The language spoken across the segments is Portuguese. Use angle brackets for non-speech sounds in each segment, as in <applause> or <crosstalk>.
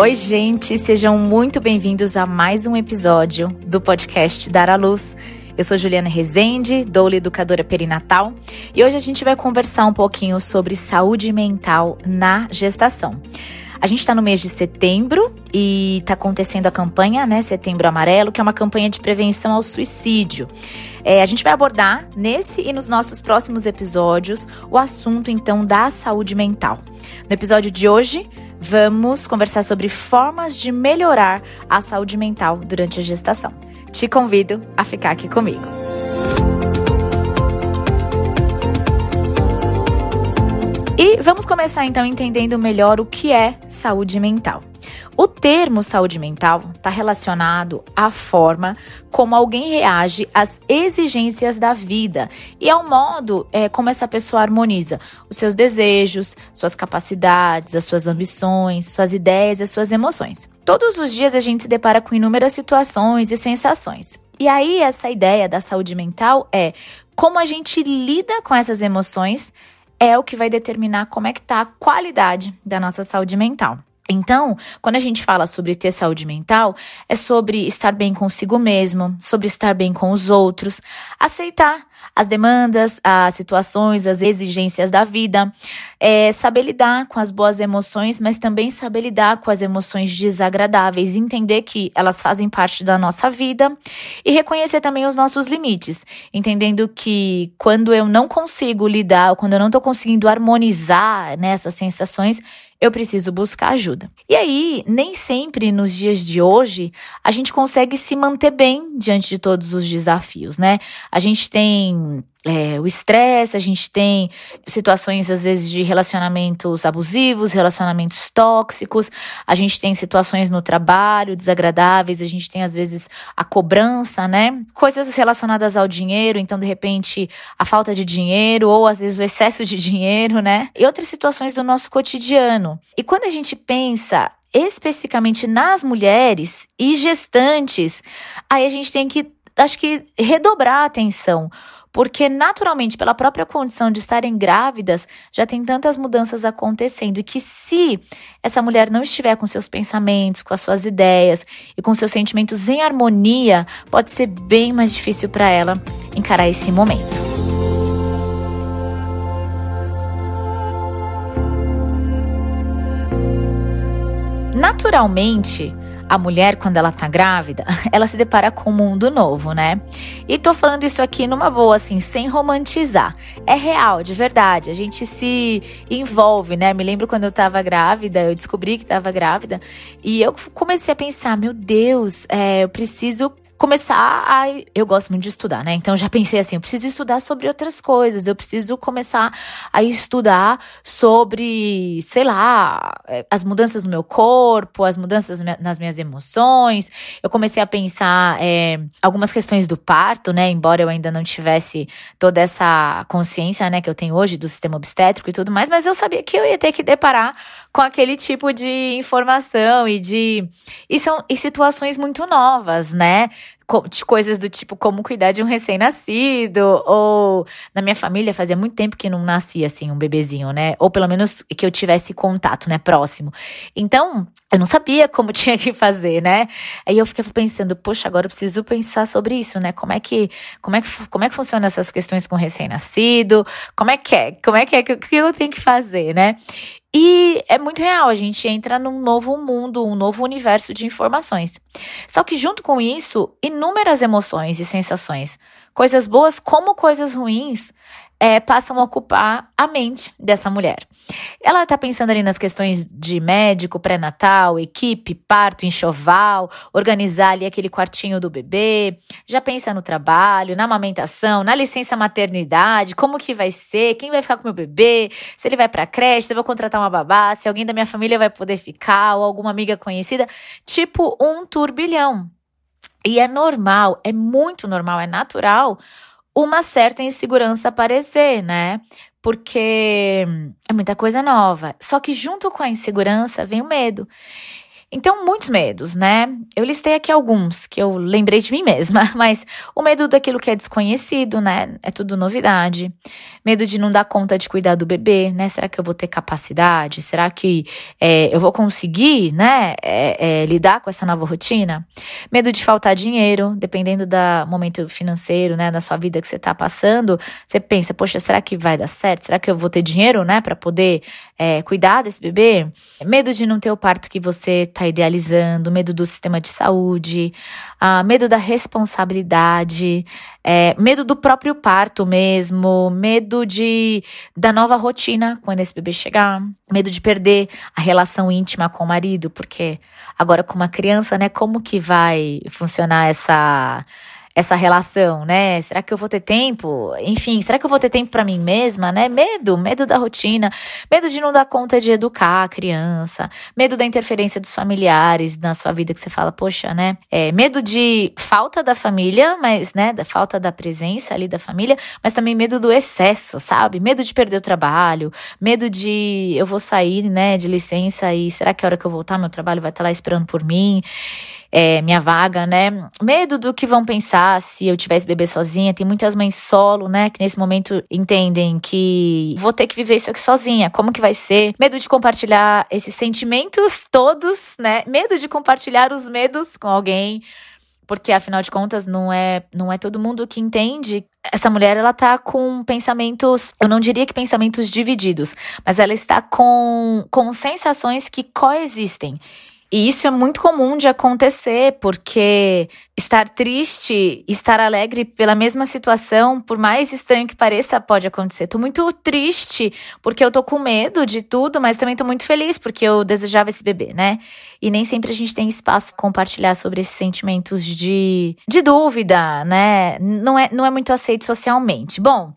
Oi, gente, sejam muito bem-vindos a mais um episódio do podcast Dar à Luz. Eu sou Juliana Rezende, doula educadora perinatal, e hoje a gente vai conversar um pouquinho sobre saúde mental na gestação. A gente está no mês de setembro e está acontecendo a campanha, né, Setembro Amarelo, que é uma campanha de prevenção ao suicídio. É, a gente vai abordar nesse e nos nossos próximos episódios o assunto então da saúde mental. No episódio de hoje, vamos conversar sobre formas de melhorar a saúde mental durante a gestação. Te convido a ficar aqui comigo. E vamos começar então entendendo melhor o que é saúde mental. O termo saúde mental está relacionado à forma como alguém reage às exigências da vida e ao modo é, como essa pessoa harmoniza os seus desejos, suas capacidades, as suas ambições, suas ideias e as suas emoções. Todos os dias a gente se depara com inúmeras situações e sensações. E aí, essa ideia da saúde mental é como a gente lida com essas emoções é o que vai determinar como é que está a qualidade da nossa saúde mental. Então, quando a gente fala sobre ter saúde mental, é sobre estar bem consigo mesmo, sobre estar bem com os outros, aceitar as demandas, as situações, as exigências da vida, é saber lidar com as boas emoções, mas também saber lidar com as emoções desagradáveis, entender que elas fazem parte da nossa vida e reconhecer também os nossos limites, entendendo que quando eu não consigo lidar, quando eu não estou conseguindo harmonizar nessas sensações, eu preciso buscar ajuda. E aí, nem sempre nos dias de hoje a gente consegue se manter bem diante de todos os desafios, né? A gente tem é, o estresse, a gente tem situações, às vezes, de relacionamentos abusivos, relacionamentos tóxicos, a gente tem situações no trabalho desagradáveis, a gente tem, às vezes, a cobrança, né? Coisas relacionadas ao dinheiro, então, de repente, a falta de dinheiro, ou às vezes o excesso de <laughs> dinheiro, né? E outras situações do nosso cotidiano. E quando a gente pensa especificamente nas mulheres e gestantes, aí a gente tem que, acho que, redobrar a atenção porque naturalmente, pela própria condição de estarem grávidas, já tem tantas mudanças acontecendo e que se essa mulher não estiver com seus pensamentos, com as suas ideias e com seus sentimentos em harmonia, pode ser bem mais difícil para ela encarar esse momento. Naturalmente, a mulher, quando ela tá grávida, <laughs> ela se depara com um mundo novo, né? E tô falando isso aqui numa boa, assim, sem romantizar. É real, de verdade. A gente se envolve, né? Me lembro quando eu tava grávida, eu descobri que tava grávida, e eu comecei a pensar: meu Deus, é, eu preciso começar a. Eu gosto muito de estudar, né? Então já pensei assim: eu preciso estudar sobre outras coisas, eu preciso começar a estudar sobre, sei lá, é, as mudanças no meu corpo, as mudanças nas minhas emoções. Eu comecei a pensar é, algumas questões do parto, né? Embora eu ainda não tivesse toda essa consciência, né, que eu tenho hoje do sistema obstétrico e tudo mais, mas eu sabia que eu ia ter que deparar com aquele tipo de informação e de. E são e situações muito novas, né? de coisas do tipo como cuidar de um recém-nascido, ou na minha família fazia muito tempo que não nascia assim um bebezinho, né? Ou pelo menos que eu tivesse contato, né, próximo. Então, eu não sabia como <laughs> tinha que fazer, né? Aí eu ficava pensando, poxa, agora eu preciso pensar sobre isso, né? Como é que como é que como é que funciona essas questões com recém-nascido? Como é que é? Como é que é que, que eu tenho que fazer, né? E é muito real, a gente entra num novo mundo, um novo universo de informações. Só que junto com isso, inúmeras emoções e sensações, coisas boas como coisas ruins, é, passam a ocupar a mente dessa mulher. Ela está pensando ali nas questões de médico, pré-natal, equipe, parto, enxoval, organizar ali aquele quartinho do bebê, já pensa no trabalho, na amamentação, na licença maternidade, como que vai ser, quem vai ficar com meu bebê, se ele vai para creche, se eu vou contratar uma babá, se alguém da minha família vai poder ficar ou alguma amiga conhecida, tipo um turbilhão. E é normal, é muito normal, é natural uma certa insegurança aparecer, né? Porque é muita coisa nova. Só que junto com a insegurança vem o medo. Então, muitos medos, né? Eu listei aqui alguns que eu lembrei de mim mesma, <laughs> mas o medo daquilo que é desconhecido, né? É tudo novidade. Medo de não dar conta de cuidar do bebê, né? Será que eu vou ter capacidade? Será que é, eu vou conseguir, né? É, é, lidar com essa nova rotina? Medo de faltar dinheiro, dependendo do momento financeiro, né? Da sua vida que você tá passando. Você pensa, poxa, será que vai dar certo? Será que eu vou ter dinheiro, né? Para poder é, cuidar desse bebê? Medo de não ter o parto que você tá idealizando, medo do sistema de saúde, ah, medo da responsabilidade, é, medo do próprio parto mesmo, medo de da nova rotina quando esse bebê chegar, medo de perder a relação íntima com o marido, porque agora com uma criança, né, como que vai funcionar essa essa relação, né? Será que eu vou ter tempo? Enfim, será que eu vou ter tempo para mim mesma, né? Medo, medo da rotina, medo de não dar conta de educar a criança, medo da interferência dos familiares na sua vida que você fala, poxa, né? É, medo de falta da família, mas, né, da falta da presença ali da família, mas também medo do excesso, sabe? Medo de perder o trabalho, medo de eu vou sair, né, de licença e será que a hora que eu voltar meu trabalho vai estar lá esperando por mim? É, minha vaga, né? Medo do que vão pensar se eu tivesse bebê sozinha. Tem muitas mães solo, né? Que nesse momento entendem que vou ter que viver isso aqui sozinha. Como que vai ser? Medo de compartilhar esses sentimentos todos, né? Medo de compartilhar os medos com alguém porque afinal de contas não é não é todo mundo que entende. Essa mulher ela tá com pensamentos, eu não diria que pensamentos divididos, mas ela está com com sensações que coexistem. E isso é muito comum de acontecer, porque estar triste, estar alegre pela mesma situação, por mais estranho que pareça, pode acontecer. Tô muito triste porque eu tô com medo de tudo, mas também tô muito feliz porque eu desejava esse bebê, né? E nem sempre a gente tem espaço para compartilhar sobre esses sentimentos de, de dúvida, né? Não é, não é muito aceito socialmente. Bom,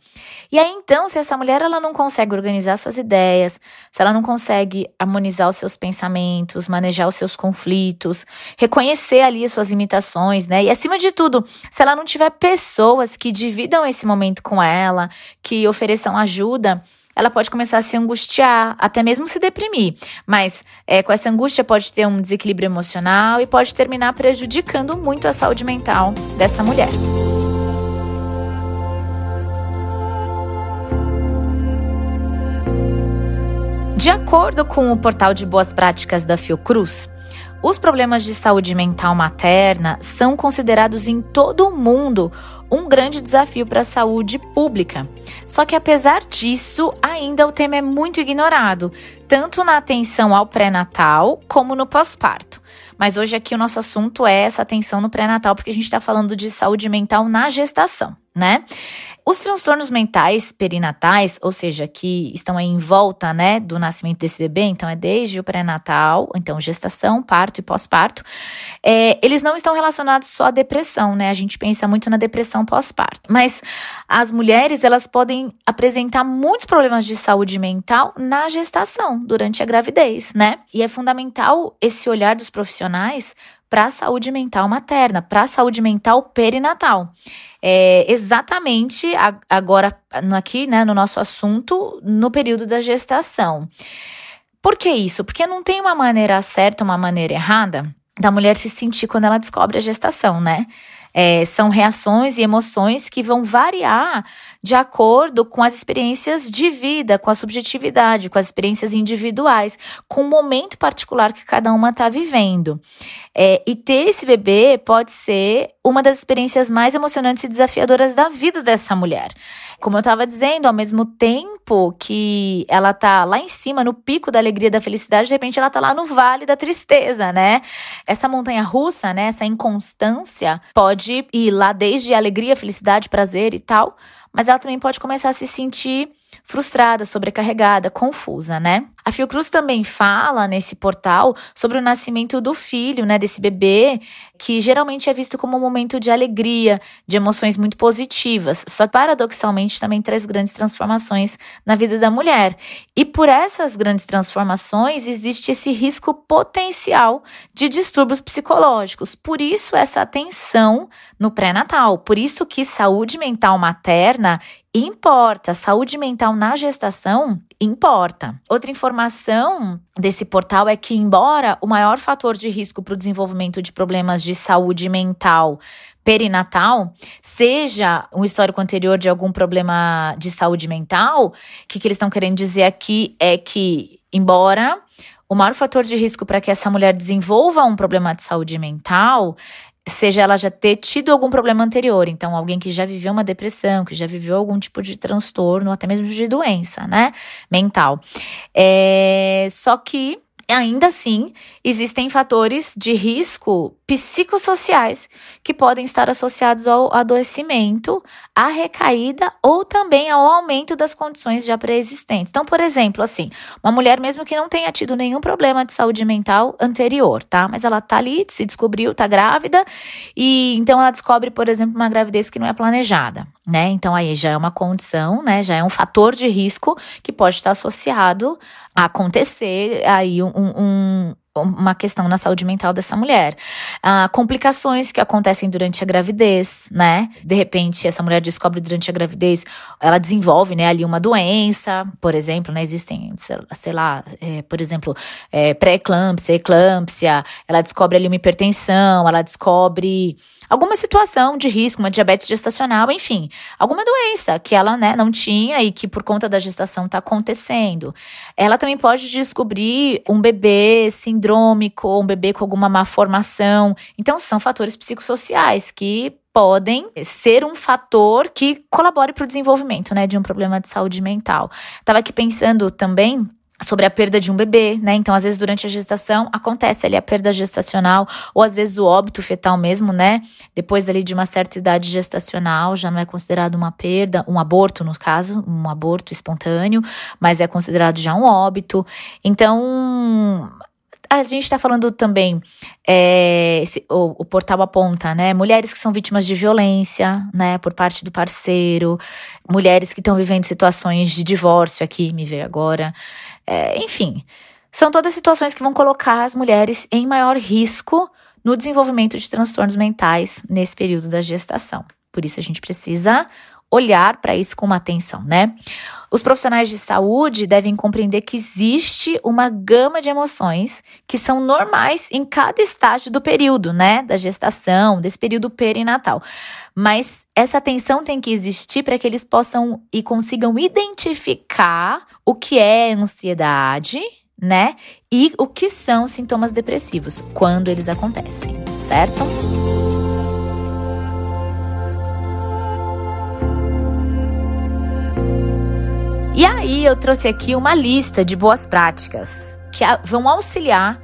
e aí então, se essa mulher ela não consegue organizar suas ideias, se ela não consegue harmonizar os seus pensamentos, manejar os seus conflitos, reconhecer ali as suas limitações, né? E acima de tudo, se ela não tiver pessoas que dividam esse momento com ela, que ofereçam ajuda, ela pode começar a se angustiar, até mesmo se deprimir. Mas é, com essa angústia pode ter um desequilíbrio emocional e pode terminar prejudicando muito a saúde mental dessa mulher. De acordo com o portal de boas práticas da Fiocruz, os problemas de saúde mental materna são considerados em todo o mundo um grande desafio para a saúde pública. Só que apesar disso, ainda o tema é muito ignorado, tanto na atenção ao pré-natal como no pós-parto. Mas hoje aqui o nosso assunto é essa atenção no pré-natal, porque a gente está falando de saúde mental na gestação, né? Os transtornos mentais perinatais, ou seja, que estão em volta, né, do nascimento desse bebê, então é desde o pré-natal, então gestação, parto e pós-parto, é, eles não estão relacionados só à depressão, né? A gente pensa muito na depressão pós-parto, mas as mulheres elas podem apresentar muitos problemas de saúde mental na gestação, durante a gravidez, né? E é fundamental esse olhar dos profissionais para a saúde mental materna, para a saúde mental perinatal é, exatamente agora aqui, né, no nosso assunto, no período da gestação. Por que isso? Porque não tem uma maneira certa, uma maneira errada da mulher se sentir quando ela descobre a gestação, né? É, são reações e emoções que vão variar de acordo com as experiências de vida, com a subjetividade, com as experiências individuais, com o momento particular que cada uma está vivendo. É, e ter esse bebê pode ser uma das experiências mais emocionantes e desafiadoras da vida dessa mulher. Como eu estava dizendo, ao mesmo tempo que ela tá lá em cima, no pico da alegria da felicidade, de repente ela tá lá no vale da tristeza, né? Essa montanha russa, né? Essa inconstância pode ir lá desde alegria, felicidade, prazer e tal, mas ela também pode começar a se sentir frustrada, sobrecarregada, confusa, né? A Fiocruz também fala nesse portal sobre o nascimento do filho, né, desse bebê, que geralmente é visto como um momento de alegria, de emoções muito positivas. Só paradoxalmente também traz grandes transformações na vida da mulher. E por essas grandes transformações existe esse risco potencial de distúrbios psicológicos. Por isso essa atenção no pré-natal. Por isso que saúde mental materna importa. Saúde mental na gestação importa. Outra informação desse portal é que, embora o maior fator de risco para o desenvolvimento de problemas de saúde mental perinatal, seja um histórico anterior de algum problema de saúde mental, o que, que eles estão querendo dizer aqui é que, embora o maior fator de risco para que essa mulher desenvolva um problema de saúde mental seja ela já ter tido algum problema anterior, então alguém que já viveu uma depressão, que já viveu algum tipo de transtorno, até mesmo de doença, né, mental. É, só que Ainda assim, existem fatores de risco psicossociais que podem estar associados ao adoecimento, à recaída ou também ao aumento das condições já pré-existentes. Então, por exemplo, assim, uma mulher mesmo que não tenha tido nenhum problema de saúde mental anterior, tá? Mas ela tá ali, se descobriu, tá grávida, e então ela descobre, por exemplo, uma gravidez que não é planejada, né? Então aí já é uma condição, né? Já é um fator de risco que pode estar associado acontecer aí um, um, uma questão na saúde mental dessa mulher. Ah, complicações que acontecem durante a gravidez, né? De repente, essa mulher descobre durante a gravidez, ela desenvolve, né, ali uma doença, por exemplo, né? Existem, sei lá, é, por exemplo, é, pré-eclâmpsia, eclâmpsia, ela descobre ali uma hipertensão, ela descobre alguma situação de risco, uma diabetes gestacional, enfim, alguma doença que ela né, não tinha e que por conta da gestação está acontecendo. Ela também pode descobrir um bebê sindrômico, um bebê com alguma má formação. Então, são fatores psicossociais que podem ser um fator que colabore para o desenvolvimento né, de um problema de saúde mental. Estava aqui pensando também sobre a perda de um bebê, né? Então, às vezes, durante a gestação, acontece ali a perda gestacional, ou às vezes o óbito fetal mesmo, né? Depois ali de uma certa idade gestacional, já não é considerado uma perda, um aborto, no caso, um aborto espontâneo, mas é considerado já um óbito. Então, a gente está falando também, é, esse, o, o, portal aponta, né? Mulheres que são vítimas de violência, né? Por parte do parceiro, mulheres que estão vivendo situações de divórcio aqui, me veio agora. É, enfim, são todas situações que vão colocar as mulheres em maior risco no desenvolvimento de transtornos mentais nesse período da gestação. Por isso a gente precisa olhar para isso com uma atenção, né? Os profissionais de saúde devem compreender que existe uma gama de emoções que são normais em cada estágio do período, né? Da gestação, desse período perinatal. Mas essa atenção tem que existir para que eles possam e consigam identificar o que é ansiedade, né? E o que são sintomas depressivos quando eles acontecem, certo? Eu trouxe aqui uma lista de boas práticas que vão auxiliar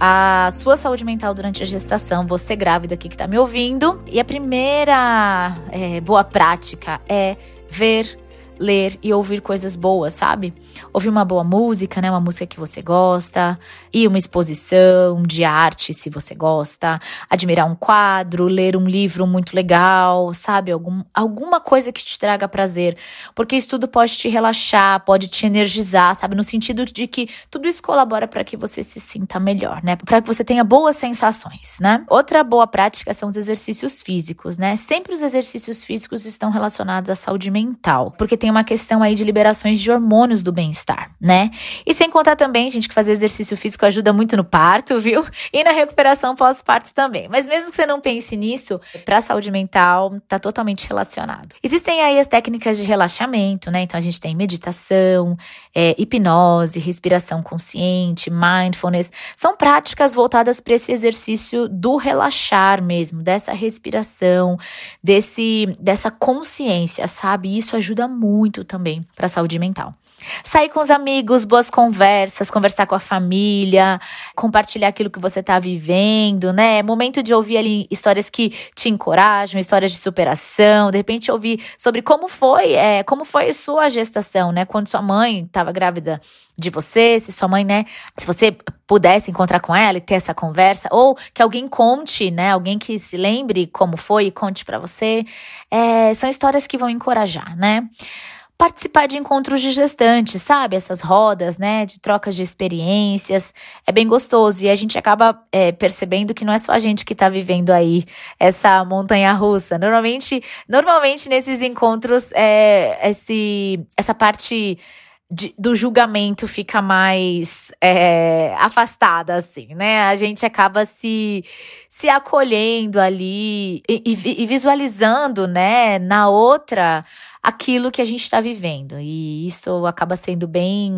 a sua saúde mental durante a gestação, você grávida aqui que está me ouvindo. E a primeira é, boa prática é ver ler e ouvir coisas boas, sabe? Ouvir uma boa música, né? Uma música que você gosta, ir uma exposição de arte, se você gosta, admirar um quadro, ler um livro muito legal, sabe? Algum, alguma coisa que te traga prazer. Porque isso tudo pode te relaxar, pode te energizar, sabe? No sentido de que tudo isso colabora para que você se sinta melhor, né? Para que você tenha boas sensações, né? Outra boa prática são os exercícios físicos, né? Sempre os exercícios físicos estão relacionados à saúde mental, porque tem uma questão aí de liberações de hormônios do bem-estar, né? E sem contar também, gente, que fazer exercício físico ajuda muito no parto, viu? E na recuperação pós-parto também. Mas mesmo que você não pense nisso, para a saúde mental tá totalmente relacionado. Existem aí as técnicas de relaxamento, né? Então a gente tem meditação, é, hipnose, respiração consciente, mindfulness. São práticas voltadas para esse exercício do relaxar mesmo, dessa respiração, desse dessa consciência, sabe? Isso ajuda muito muito também para a saúde mental. Sair com os amigos, boas conversas, conversar com a família, compartilhar aquilo que você está vivendo, né? Momento de ouvir ali histórias que te encorajam, histórias de superação, de repente ouvir sobre como foi, é, como foi sua gestação, né? Quando sua mãe estava grávida de você, se sua mãe, né? Se você pudesse encontrar com ela e ter essa conversa, ou que alguém conte, né? Alguém que se lembre como foi e conte para você, é, são histórias que vão encorajar, né? Participar de encontros de gestantes, sabe? Essas rodas, né? De trocas de experiências. É bem gostoso. E a gente acaba é, percebendo que não é só a gente que tá vivendo aí essa montanha russa. Normalmente, normalmente nesses encontros, é, esse, essa parte. Do julgamento fica mais é, afastada, assim, né? A gente acaba se, se acolhendo ali e, e, e visualizando, né, na outra aquilo que a gente está vivendo. E isso acaba sendo bem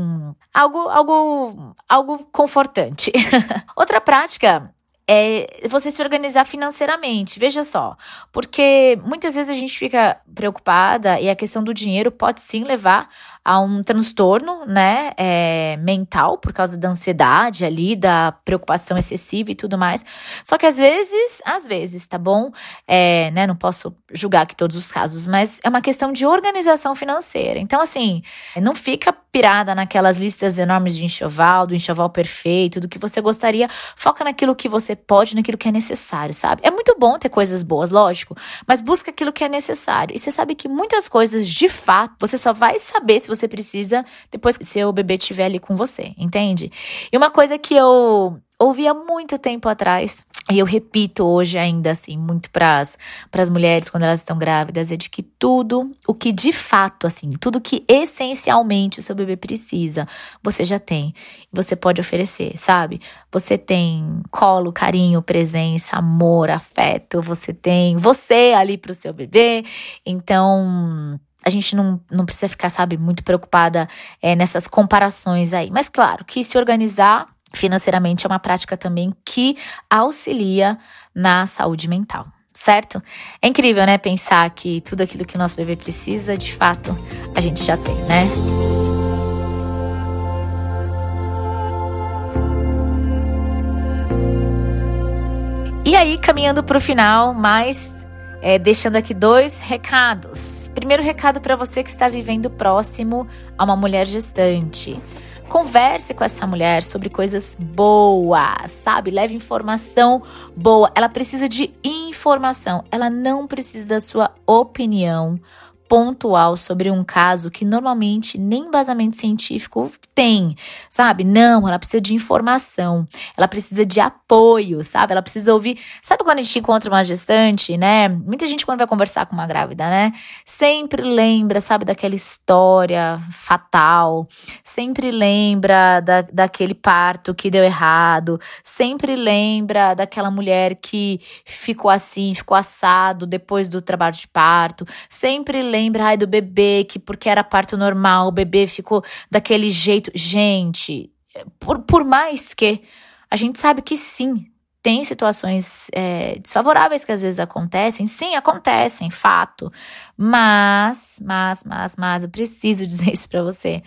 algo algo algo confortante. <laughs> Outra prática é você se organizar financeiramente. Veja só, porque muitas vezes a gente fica preocupada e a questão do dinheiro pode sim levar a um transtorno, né, é, mental por causa da ansiedade ali, da preocupação excessiva e tudo mais. Só que às vezes, às vezes, tá bom? É, né, não posso julgar aqui todos os casos, mas é uma questão de organização financeira. Então, assim, não fica pirada naquelas listas enormes de enxoval, do enxoval perfeito, do que você gostaria. Foca naquilo que você pode, naquilo que é necessário, sabe? É muito bom ter coisas boas, lógico, mas busca aquilo que é necessário. E você sabe que muitas coisas, de fato, você só vai saber se você precisa depois que seu bebê estiver ali com você, entende? E uma coisa que eu ouvi há muito tempo atrás, e eu repito hoje ainda assim, muito para as mulheres quando elas estão grávidas, é de que tudo o que de fato, assim, tudo que essencialmente o seu bebê precisa, você já tem. Você pode oferecer, sabe? Você tem colo, carinho, presença, amor, afeto, você tem você ali para o seu bebê. Então, a gente não, não precisa ficar, sabe, muito preocupada é, nessas comparações aí. Mas claro que se organizar financeiramente é uma prática também que auxilia na saúde mental, certo? É incrível, né, pensar que tudo aquilo que o nosso bebê precisa, de fato, a gente já tem, né? E aí, caminhando para o final, mas é, deixando aqui dois recados. Primeiro recado para você que está vivendo próximo a uma mulher gestante. Converse com essa mulher sobre coisas boas, sabe? Leve informação boa. Ela precisa de informação. Ela não precisa da sua opinião pontual sobre um caso que normalmente nem embasamento científico tem, sabe? Não, ela precisa de informação, ela precisa de apoio, sabe? Ela precisa ouvir. Sabe quando a gente encontra uma gestante, né? Muita gente, quando vai conversar com uma grávida, né? Sempre lembra, sabe, daquela história fatal, sempre lembra da, daquele parto que deu errado, sempre lembra daquela mulher que ficou assim, ficou assado depois do trabalho de parto, sempre lembra ai, do bebê, que porque era parto normal, o bebê ficou daquele jeito. Gente, por, por mais que a gente sabe que sim, tem situações é, desfavoráveis que às vezes acontecem, sim, acontecem, fato. Mas, mas, mas, mas, eu preciso <laughs> dizer isso para você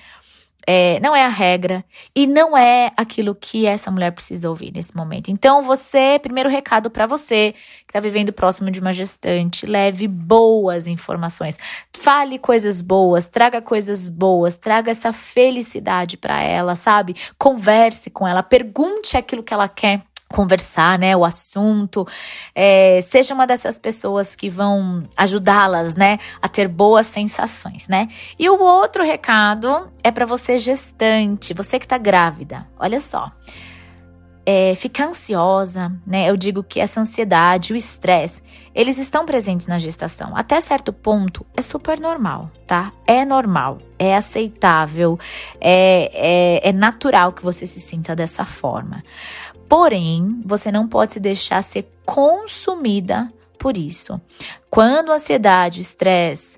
é, não é a regra e não é aquilo que essa mulher precisa ouvir nesse momento. Então, você, primeiro recado para você que está vivendo próximo de uma gestante, leve boas informações, fale coisas boas, traga coisas boas, traga essa felicidade para ela, sabe? Converse com ela, pergunte aquilo que ela quer conversar, né, o assunto, é, seja uma dessas pessoas que vão ajudá-las, né, a ter boas sensações, né? E o outro recado é para você gestante, você que tá grávida. Olha só. É, fica ansiosa, né? Eu digo que essa ansiedade, o estresse, eles estão presentes na gestação. Até certo ponto é super normal, tá? É normal, é aceitável, é, é, é natural que você se sinta dessa forma. Porém, você não pode se deixar ser consumida por isso. Quando a ansiedade, o estresse,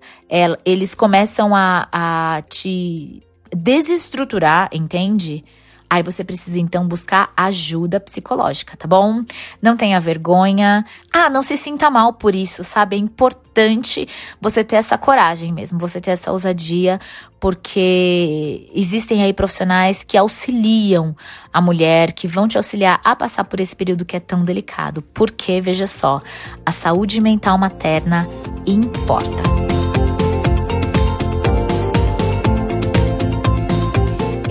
eles começam a, a te desestruturar, entende? Aí você precisa então buscar ajuda psicológica, tá bom? Não tenha vergonha. Ah, não se sinta mal por isso, sabe? É importante você ter essa coragem mesmo, você ter essa ousadia, porque existem aí profissionais que auxiliam a mulher, que vão te auxiliar a passar por esse período que é tão delicado. Porque, veja só, a saúde mental materna importa.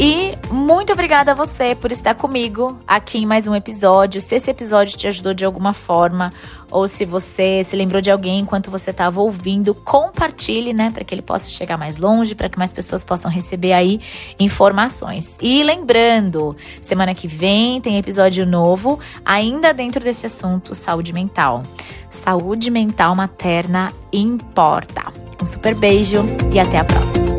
E Muito obrigada a você por estar comigo aqui em mais um episódio. Se esse episódio te ajudou de alguma forma, ou se você se lembrou de alguém enquanto você estava ouvindo, compartilhe, né, para que ele possa chegar mais longe, para que mais pessoas possam receber aí informações. E lembrando, semana que vem tem episódio novo, ainda dentro desse assunto saúde mental. Saúde mental materna importa. Um super beijo e até a próxima.